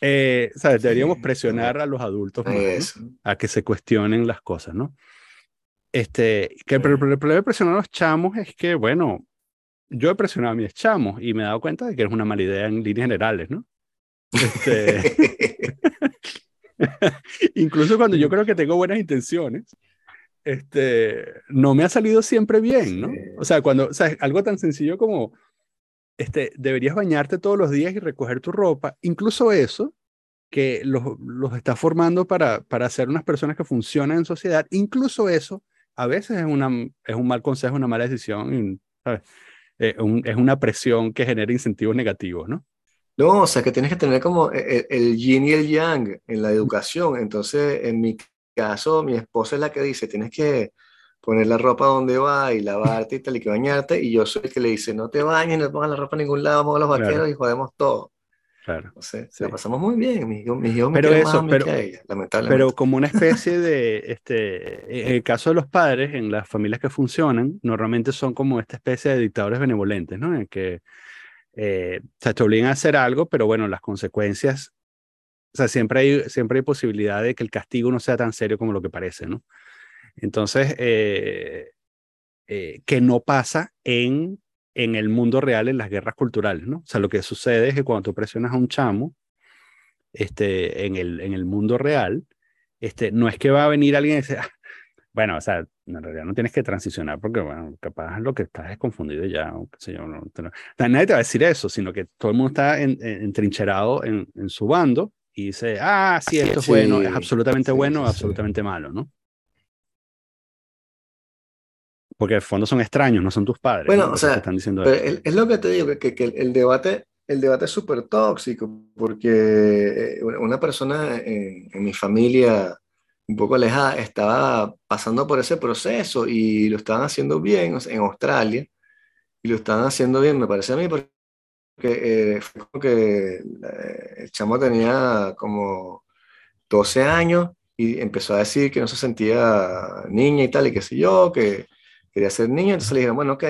Eh, ¿sabes? Deberíamos presionar a los adultos a que se cuestionen las cosas, ¿no? Este, que el, el, problema de presionar a los chamos es que, bueno, yo he presionado a mis chamos y me he dado cuenta de que es una mala idea en líneas generales, ¿no? Este... Incluso cuando yo creo que tengo buenas intenciones, este, no me ha salido siempre bien, ¿no? O sea, cuando, o sea, algo tan sencillo como, este, deberías bañarte todos los días y recoger tu ropa, incluso eso, que los, los está formando para, para ser unas personas que funcionan en sociedad, incluso eso, a veces es, una, es un mal consejo, una mala decisión, ¿sabes? Eh, es una presión que genera incentivos negativos, ¿no? No, o sea, que tienes que tener como el, el, yin y el yang en la educación. Entonces, en mi caso, mi esposa es la que dice, tienes que poner la ropa donde va y lavarte y tal y que bañarte. Y yo soy el que le dice, no te bañes, no pongas la ropa en ningún lado, vamos a los vaqueros y jodemos todo. Claro. O sea, la pasamos muy bien. Mis hijos, mis pero eso, pero, ella, lamentablemente. Pero como una especie de, este, en el caso de los padres, en las familias que funcionan, normalmente son como esta especie de dictadores benevolentes, ¿no? En que eh, se te obligan a hacer algo, pero bueno, las consecuencias, o sea, siempre hay, siempre hay posibilidad de que el castigo no sea tan serio como lo que parece, ¿no? Entonces, eh, eh, que no pasa en en el mundo real, en las guerras culturales, ¿no? O sea, lo que sucede es que cuando tú presionas a un chamo, este, en el, en el mundo real, este, no es que va a venir alguien y decir, ah, bueno, o sea, en realidad no tienes que transicionar porque, bueno, capaz lo que estás es confundido ya, o qué sé yo, no, nadie te va a decir eso, sino que todo el mundo está entrincherado en, en, su bando y dice, ah, sí, esto es bueno, es absolutamente bueno, o absolutamente malo, ¿no? Porque en el fondo son extraños, no son tus padres. Bueno, o sea, están diciendo es, lo que te digo, que, que el, debate, el debate es súper tóxico, porque eh, una persona en, mi familia un poco alejada estaba pasando por ese proceso y lo estaban haciendo bien en Australia, y lo estaban haciendo bien, me parece a mí, porque eh, fue como que eh, el chamo tenía como 12 años y empezó a decir que no se sentía niña y tal, y qué sé yo, que quería ser niño, entonces le dijeron, bueno, ok,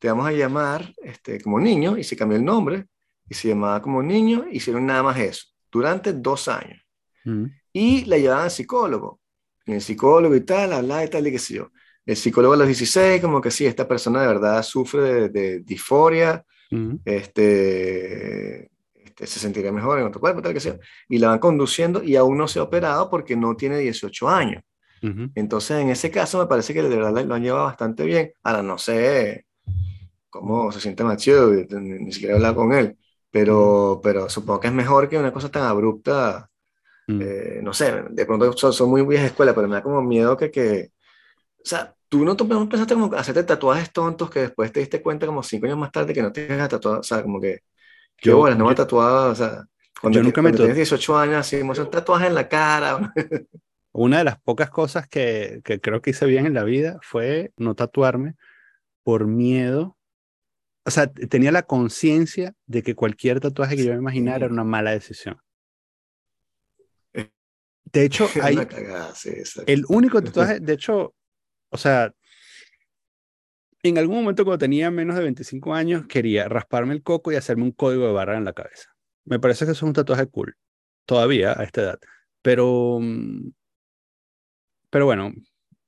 te vamos a llamar este, como niño, y se cambió el nombre, y se llamaba como niño, hicieron nada más eso, durante dos años. Mm. Y la llevaban al psicólogo, y el psicólogo y tal, hablaba y tal, y qué sé yo. El psicólogo a los 16, como que sí, esta persona de verdad sufre de, disforia, mm. este, este, se sentiría mejor en otro cuerpo, tal que sea. Y la van conduciendo y aún no se ha operado porque no tiene 18 años. Entonces, en ese caso, me parece que de verdad lo han llevado bastante bien. Ahora, no sé cómo se siente Macho, ni siquiera he hablado con él, pero, pero supongo que es mejor que una cosa tan abrupta. Mm. Eh, no sé, de pronto son, muy viejas escuela, pero me da como miedo que, que o sea, tú no, pensaste como hacerte tatuajes tontos que después te diste cuenta como cinco años más tarde que no tienes tatuado, o sea, como que, qué bueno, no me tatuado, o sea, cuando, yo nunca me tienes 18 años, así, un tatuaje en la cara. Una de las pocas cosas que, que creo que hice bien en la vida fue no tatuarme por miedo. O sea, tenía la conciencia de que cualquier tatuaje que yo me imaginara era una mala decisión. De hecho, hay el único tatuaje, de hecho, o sea, en algún momento cuando tenía menos de 25 años quería rasparme el coco y hacerme un código de barra en la cabeza. Me parece que eso es un tatuaje cool, todavía a esta edad. Pero mm, pero bueno,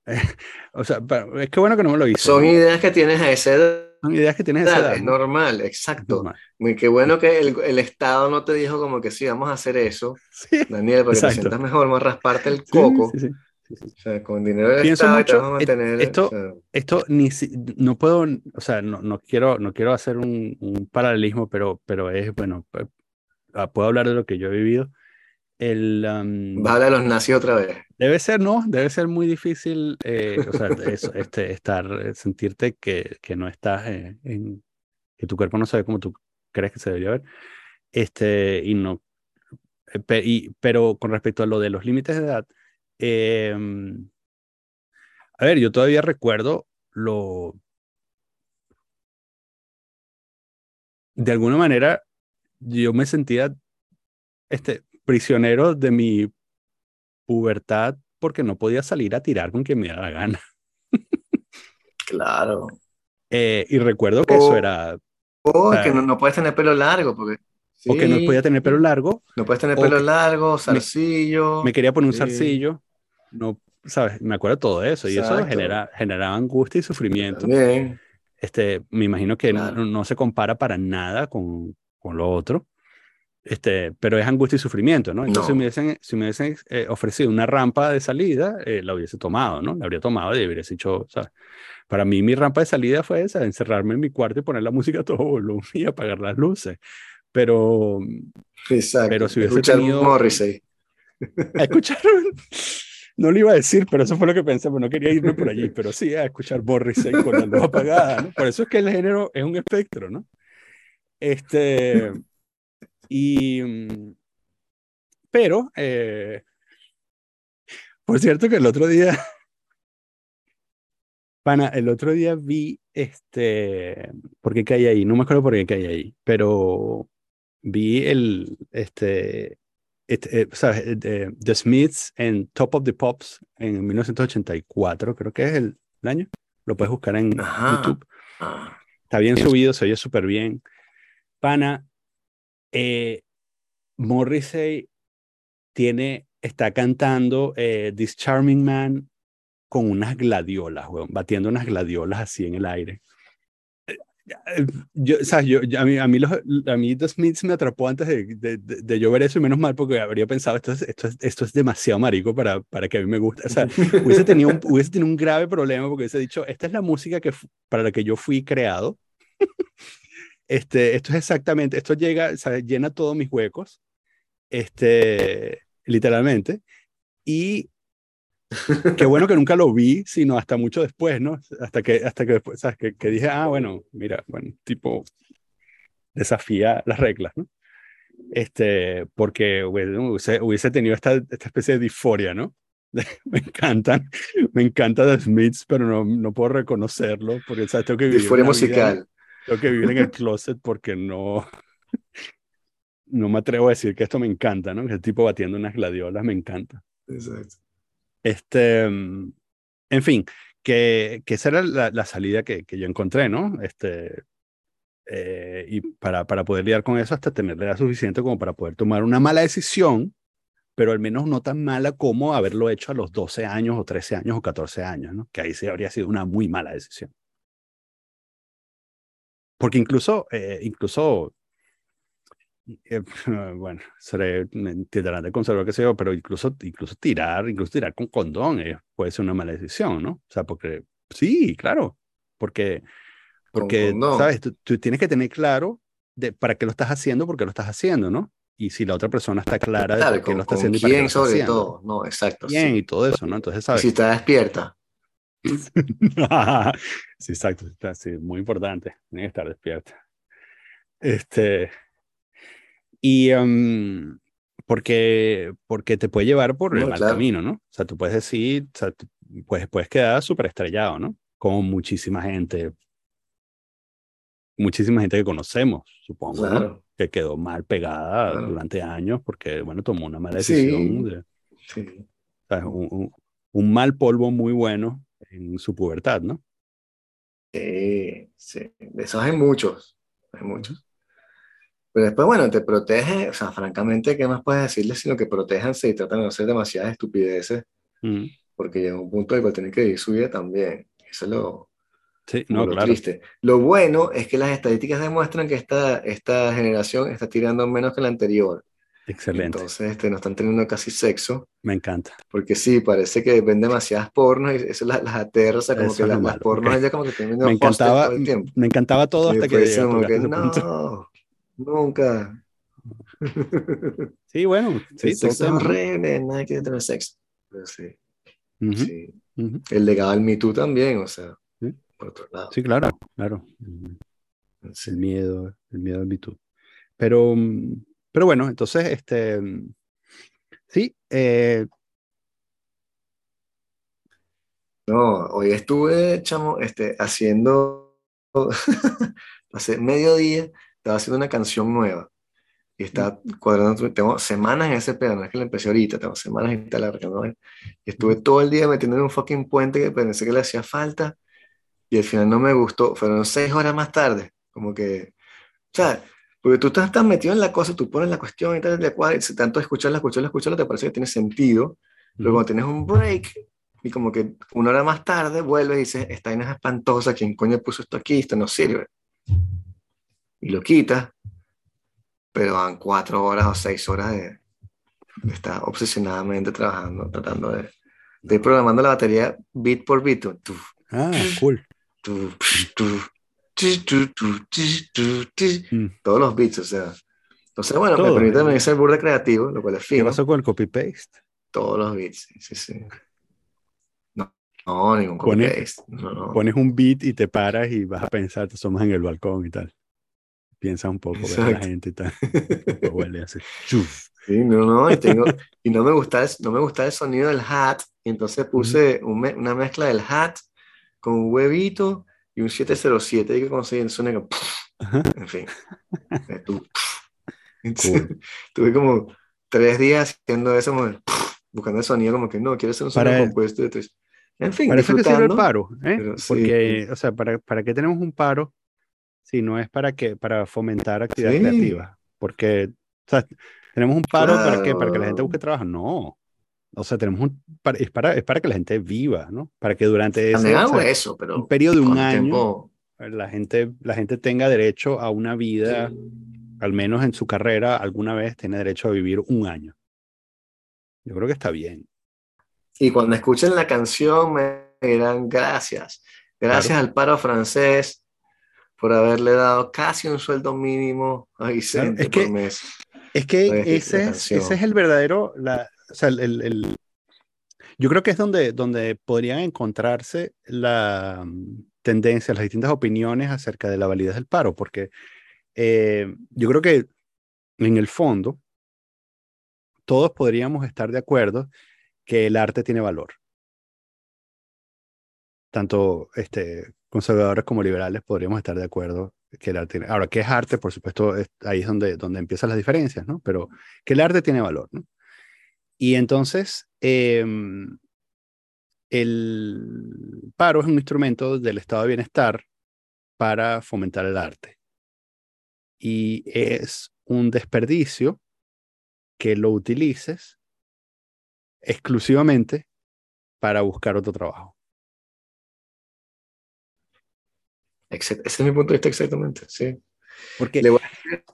o sea, es que bueno que no me lo hice. Son ideas que tienes a esa edad, Son ideas que tienes Es normal, exacto. Muy qué bueno que el, el, Estado no te dijo como que sí, vamos a hacer eso, Daniel, porque te sientas mejor, a rasparte el coco. Sí, o sea, con dinero del Pienso Estado mucho, vamos a mantener, esto, esto ni no puedo, o sea, no, no quiero, no quiero hacer un, un paralelismo, pero, pero es, bueno, ah, puedo hablar de lo que yo he vivido. El, um, Va a hablar de los nazis otra vez. Debe ser, ¿no? Debe ser muy difícil, eh, o sea, este, estar, eh, sentirte que, que no estás eh, en, que tu cuerpo no sabe como tú crees que se debería ver. Este, y no, y, pero con respecto a lo de los límites de edad, em, a ver, yo todavía recuerdo lo, de alguna manera, yo me sentía, este, prisionero de mi pubertad porque no podía salir a tirar con quien me daba la gana. claro. Eh, y recuerdo que eso era... O que no, no, puedes tener pelo largo, porque... O que no podía tener pelo largo. No puedes tener pelo largo, zarcillo. Me, quería poner un zarcillo. No, ¿sabes? Me acuerdo todo eso. Y eso genera, generaba angustia y sufrimiento. También. Este, me imagino que no, no, se compara para nada con, con lo otro. Este, pero es angustia y sufrimiento, ¿no? Entonces, si me hubiesen, si me hubiesen eh, ofrecido una rampa de salida, eh, la hubiese tomado, ¿no? La habría tomado y hubiese dicho, ¿sabes? Para mí, mi rampa de salida fue esa, encerrarme en mi cuarto y poner la música a todo volumen y apagar las luces. Pero, Exacto. pero si hubiese escuchar tenido... Morrissey. A escuchar... No lo iba a decir, pero eso fue lo que pensé, pero no quería irme por allí, pero sí, a escuchar Morrissey con la luz apagada, ¿no? Por eso es que el género es un espectro, ¿no? Este... Y, mm, pero, eh, por cierto que el otro día, pana, el otro día vi, este, ¿por qué caí ahí? No me acuerdo por qué caí ahí, pero vi el, este, este eh, ¿sabes? Eh, the Smiths en Top of the Pops en 1984, creo que es el, año. Lo puedes buscar en YouTube. Ah. Está bien subido, se oye súper bien. Pana, eh, Morrissey tiene, está cantando eh, This Charming Man con unas gladiolas, batiendo unas gladiolas así en el aire. Eh, yo, o sea, yo, a, mí, a, mí los, a mí The Smiths me atrapó antes de, de, de, yo ver eso y menos mal porque habría pensado esto es, esto es, esto es demasiado marico para, para que a mí me guste. O sea, hubiese tenido, un, hubiese tenido un grave problema porque hubiese dicho, esta es la música que, para la que yo fui creado. Este, esto es exactamente, esto llega, llena todos mis huecos, este, literalmente. Y qué bueno que nunca lo vi, sino hasta mucho después, ¿no? Hasta que, hasta que después, ¿sabes? Que, que dije, ah, bueno, mira, bueno, tipo, desafía las reglas, ¿no? Este, porque hubiese, hubiese tenido esta, esta especie de disforia, ¿no? me encantan, me encanta The Smiths, pero no, no puedo reconocerlo porque, ¿sabes? Tengo que vivir Disforia musical. Tengo que vivir en el closet porque no, no me atrevo a decir que esto me encanta, ¿no? Que el tipo batiendo unas gladiolas me encanta. Exacto. Este, en fin, que, que esa era la, la salida que, que, yo encontré, ¿no? Este, eh, y para, para poder lidiar con eso hasta tener la edad suficiente como para poder tomar una mala decisión, pero al menos no tan mala como haberlo hecho a los 12 años o 13 años o 14 años, ¿no? Que ahí sí habría sido una muy mala decisión. Porque incluso, eh, incluso, eh, bueno, seré de conservar que sé yo, pero incluso, incluso tirar, incluso tirar con condón eh, puede ser una mala decisión, ¿no? O sea, porque, sí, claro, porque, porque, ¿sabes? Tú, tienes que tener claro de para qué lo estás haciendo, por qué lo estás haciendo, ¿no? Y si la otra persona está clara de por qué lo está haciendo y para qué lo está sobre todo, no, exacto. Bien, y todo eso, ¿no? Entonces, ¿sabes? si está despierta. sí, exacto, sí, muy importante, tiene que estar despierta. Este, y um, porque, porque te puede llevar por el mal camino, ¿no? O sea, tú puedes decir, o sea, puedes, puedes quedar súper estrellado, ¿no? Como muchísima gente, muchísima gente que conocemos, supongo, que quedó mal pegada durante años porque, bueno, tomó una mala decisión. De, sí. un, un, mal polvo muy bueno en su pubertad, ¿no? Sí, sí, de esos hay muchos, hay muchos. Pero después, bueno, te protege, o sea, francamente, ¿qué más puedes decirles sino que protéjanse y tratan de no hacer demasiadas estupideces? Mm. Porque llega un punto en el cual tienen que vivir su vida también. Eso es lo, Sí, no, lo claro. triste. Lo bueno es que las estadísticas demuestran que esta, esta generación está tirando menos que la anterior. Excelente. Entonces, este, no están teniendo casi sexo. Me encanta. Porque sí, parece que ven demasiadas pornos y eso las, las aterra, o sea, como Eso que las, las pornos ok. ellas como que tienen Me encantaba, todo el tiempo. me encantaba todo hasta que que, punto. no, nunca. Sí, bueno, sí, el sexo es horrible, nadie quiere tener sexo. Pero sí, Ujú, sí. ujú. El legado del Me Too también, o sea, Sí. por otro lado. Sí, claro, claro. Sí. El miedo, el miedo al Me Too. Pero, mm, pero bueno, entonces, este, sí, eh, No, hoy estuve, chamo, este, haciendo, hace mediodía, estaba haciendo una canción nueva. Y estaba cuadrando, tengo semanas en ese pedo, no es que la empecé ahorita, tengo semanas en esta larga, ¿no? Y estuve todo el día metiendo en un fucking puente que pensé que le hacía falta, y al final no me gustó, fueron seis horas más tarde, como que, o sea, porque tú estás tan metido en la cosa, tú pones la cuestión y tal, le cuadras, y tanto escucharla, escucharla, escucharla, te parece que tiene sentido, pero ujú. cuando tienes un break y como que una hora más tarde vuelves y dices, esta vaina es espantosa, ¿quién coño puso esto aquí? Esto no sirve. Y lo quitas, pero van cuatro horas o seis horas de, de estar obsesionadamente trabajando, tratando de, ir programando la batería bit por bit. Ah, cool. Todos los bits, o sea. Entonces, bueno, me Todo. permite también ser burda creativo, lo cual es ¿Qué fino. pasó con el copy-paste? Todos los bits, sí, sí. No, no ningún copy-paste. No, no. Pones un beat y te paras y vas a pensar, te asomas en el balcón y tal. Piensa un poco, ves a la gente y tal. Huele así. Chuf. Sí, no, no, y, tengo, y no me gusta el, no me gusta el sonido del hat, y entonces puse un me- una mezcla del hat con un huevito y un 707 y que el sonido, Ajá. en fin. Eh, tú, Tuve como tres días haciendo eso, como, buscando el sonido, como que no, quiero hacer un sonido Para- compuesto. de tres. En fin, Para eso es que sirve el paro, ¿eh? pero sí. Porque, o sea, ¿para, ¿para qué tenemos un paro si no es para que, para fomentar actividad Sí. creativa? Porque, o sea, tenemos un paro para que, para que la gente Claro. busque trabajo. No. O sea, tenemos un, para- es, para, es para que la gente viva, ¿no? Para que durante ese, o sea, eso, pero un periodo de un año tiempo, la gente, la gente tenga derecho a una vida, al menos en su carrera, alguna vez tiene derecho a vivir un año. Yo creo que está bien. Y cuando escuchen la canción me dirán gracias. Gracias Claro. al paro francés por haberle dado casi un sueldo mínimo a Vicente es que- por mes. Es que que ese es, ese es el verdadero, la, yo creo que es donde, donde podrían encontrarse la mm, tendencia, las distintas opiniones acerca de la validez del paro, porque eh, yo creo que en el fondo todos podríamos estar de acuerdo que el arte tiene valor. Tanto este, conservadores como liberales podríamos estar de acuerdo que el arte tiene. Ahora, ¿qué es arte? Por supuesto, es- ahí es donde, donde empiezan las diferencias, ¿no? Pero que el arte tiene valor, ¿no? Y entonces, em, el paro es un instrumento del estado de bienestar para fomentar el arte. Y es un desperdicio que lo utilices exclusivamente para buscar otro trabajo. Exact- Ese es mi punto de vista exactamente, sí. Porque, Le voy a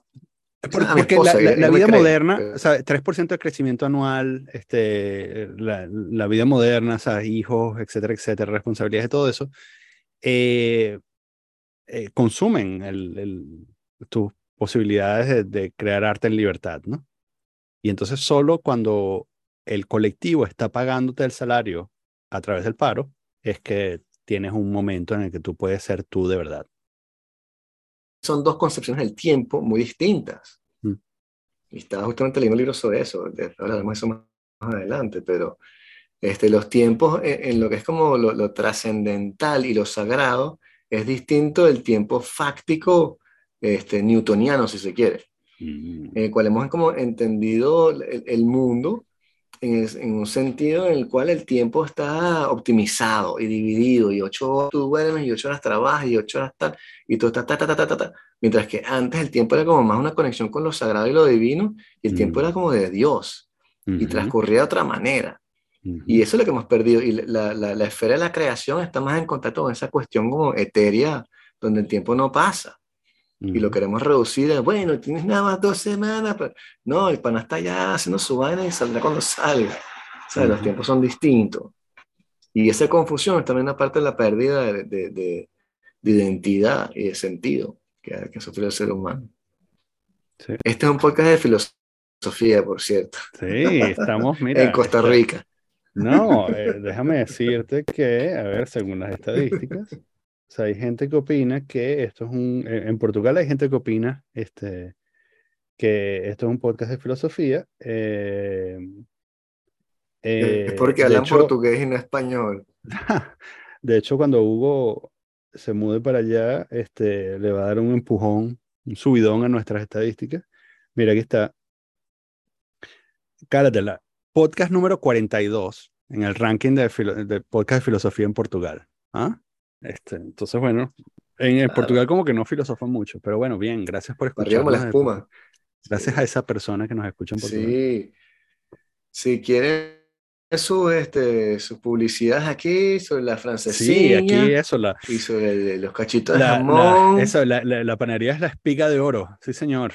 porque esposa, la, vida cree, moderna, pero- o sea, 3% de crecimiento anual, este, la, la vida moderna, o sea, hijos, etcétera, etcétera, responsabilidades de todo eso, eh, eh, consumen el- el- tus posibilidades de, de crear arte en libertad, ¿no? Y entonces solo cuando el colectivo está pagándote el salario a través del paro, es que tienes un momento en el que tú puedes ser tú de verdad. Son dos concepciones del tiempo muy distintas. Mm. Y estaba justamente leyendo un libro sobre eso, hablaremos de eso más, más adelante, pero este, los tiempos en, en lo que es como lo, lo trascendental y lo sagrado es distinto del tiempo fáctico este, newtoniano, si se quiere, Mm. en el cual hemos como entendido el, el mundo en, en un sentido en el cual el tiempo está optimizado y dividido, y ocho horas tú duermes, y ocho horas trabajas, y ocho horas tal, y todo está ta, ta, ta, ta, ta, ta. Mientras que antes el tiempo era como más una conexión con lo sagrado y lo divino, y el tiempo Mm. era como de Dios, y Ujú. transcurría de otra manera. Y eso es lo que hemos perdido. Y la, la, la, esfera de la creación está más en contacto con esa cuestión como etérea, donde el tiempo no pasa. Y lo queremos reducir a, bueno, tienes nada más dos semanas. Pero... No, el pana está ya haciendo su vaina y saldrá cuando salga. O sea, los tiempos son distintos. Y esa confusión es también una parte de la pérdida de, de, de, identidad y de sentido que, que sufre el ser humano. Este es un podcast de filosofía, por cierto. Sí, estamos, mira. en Costa Rica. No, eh, déjame decirte que, a ver, según las estadísticas, o sea, hay gente que opina que esto es un, eh, en Portugal hay gente que opina este, que esto es un podcast de filosofía. Eh, es porque hablan portugués y no español. De hecho, cuando Hugo se mude para allá, este, le va a dar un empujón, un subidón a nuestras estadísticas. Mira, aquí está. Cálatela podcast número 42 en el ranking de, de podcast de filosofía en Portugal. ¿Ah? Este, entonces, bueno, en, Portugal como que no filosofan mucho, pero bueno, bien, gracias por escuchar. la espuma. Gracias a esa persona que nos escucha en Portugal. Sí, si quieren este, sus publicidades aquí sobre la francesilla. Sí, aquí eso. La, y sobre los cachitos de jamón. eso, la, la, panadería es la espiga de oro. Sí, señor.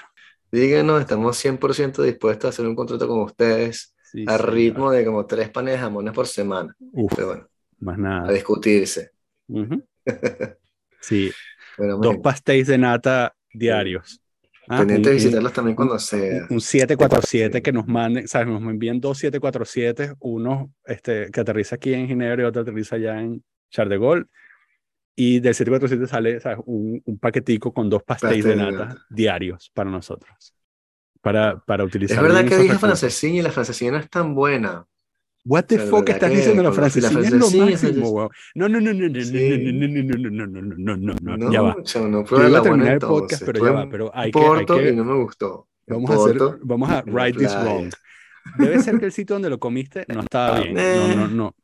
Díganos, estamos 100% dispuestos a hacer un contrato con ustedes a ritmo de como tres panes de jamones por semana. Pero bueno, más nada. A discutirse. sí. Dos pastéis de nata diarios. Ah, Pendiente de visitarlos también cuando sea. Un 747 que nos manden, ¿sabes? Nos envían dos 747, uno este, que aterriza aquí en Ginebra y otro aterriza allá en Char de Gaulle. Y del 747 sale ¿sabes? Un, un paquetico con dos pastéis de nata diarios para nosotros para, para utilizar. Es verdad que dije francesina y la francesina no es tan buena. What the fuck estás diciendo la francesina? Es lo máximo, wow. No, no, no, no, no, no, no, no, no, no, no, no, ya va. Yo no prueba la buena el podcast, pero ya va, pero hay que, hay que... y no me gustó. Vamos a hacer, vamos a right this wrong. Debe ser que el sitio donde lo comiste no estaba bien. No, no, no.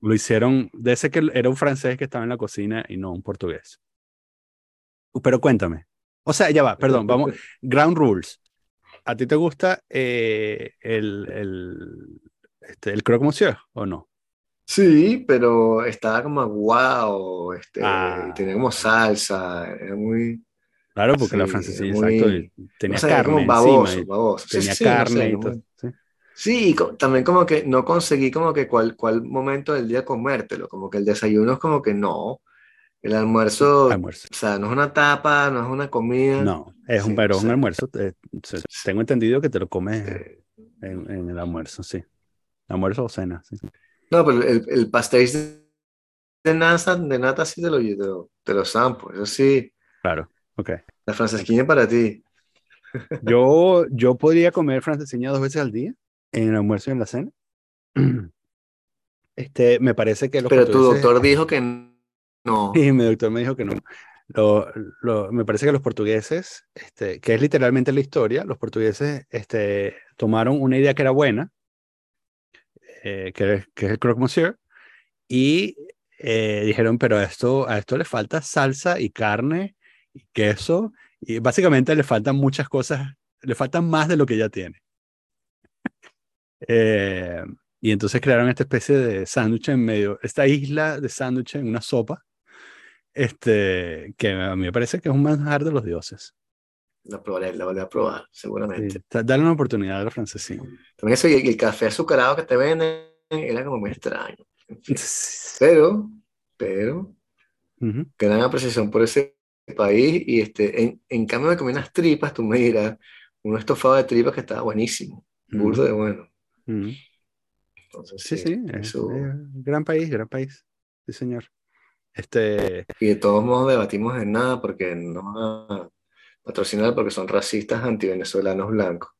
Lo hicieron, debe ser que era un francés que estaba en la cocina y no un portugués. Pero cuéntame. O sea, ya va, perdón, vamos. Ground rules. ¿A ti te gusta eh, el, el, este, el croque monsieur o no? Sí, pero estaba como wow, este, ah. tenía como salsa, era muy... Claro, porque la francesilla, exacto, tenía carne baboso, baboso. Tenía carne y todo. Sí, también como que no conseguí como que cuál, cuál momento del día comértelo, como que el desayuno es como que no, el almuerzo, o sea, no es una tapa, no es una comida. No, es un, pero un almuerzo. tengo entendido que te lo comes en, en, el almuerzo, sí. Almuerzo o cena, sí. No, pero el, el pastel de nata, de nata sí te lo, te lo, zampo, eso sí. Claro, ok. La francesquina para ti. Yo, yo podría comer francesquina dos veces al día, en el almuerzo y en la cena. Este, me parece que Pero tu doctor dijo que no. Y mi doctor me dijo que no. Lo, lo, me parece que los portugueses, este, que es literalmente la historia, los portugueses este, tomaron una idea que era buena, eh, que, es el croque monsieur, y eh, dijeron, pero a esto, a esto le falta salsa y carne y queso, y básicamente le faltan muchas cosas, le faltan más de lo que ya tiene. eh, y entonces crearon esta especie de sándwich en medio, esta isla de sándwich en una sopa, este, que a mí me parece que es un manjar de los dioses. La probaré, la voy a probar, seguramente. dale una oportunidad a la francesina. También eso, y el café azucarado que te venden era como muy extraño. Pero, pero, gran apreciación por ese país. Y este, en, en cambio de comer unas tripas, tú me dirás, un estofado de tripas que estaba buenísimo, burdo de bueno. Entonces, sí, sí, eso... gran país, gran país. Sí, señor. Este... Y de todos modos debatimos en nada porque no patrocinar porque son racistas anti-venezolanos blancos.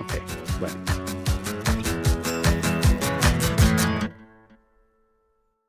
Ok, bueno.